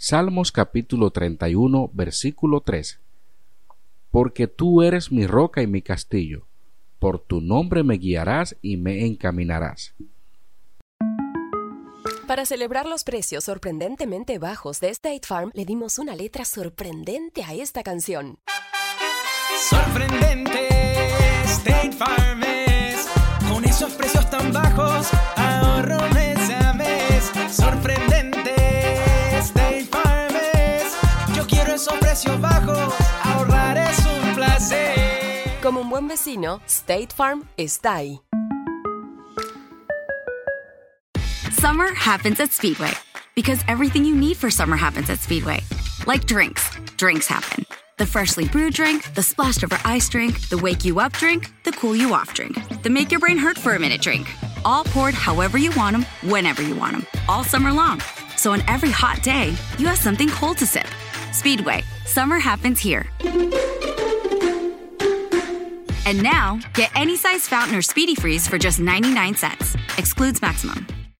Salmos capítulo 31, versículo 3. Porque tú eres mi roca y mi castillo, por tu nombre me guiarás y me encaminarás. Para celebrar los precios sorprendentemente bajos de State Farm, le dimos una letra sorprendente a esta canción. Sorprendente, State Farm es, con esos precios precios bajos, ahorrar es un placer. Como un buen vecino, State Farm está ahí. Summer happens at Speedway because everything you need for summer happens at Speedway. Like drinks, drinks happen. The freshly brewed drink, the splashed over ice drink, the wake you up drink, the cool you off drink, the make your brain hurt for a minute drink. All poured however you want them, whenever you want them, all summer long. So on every hot day, you have something cold to sip. Speedway, summer happens here. And now, get any size fountain or speedy freeze for just 99 cents. Excludes maximum.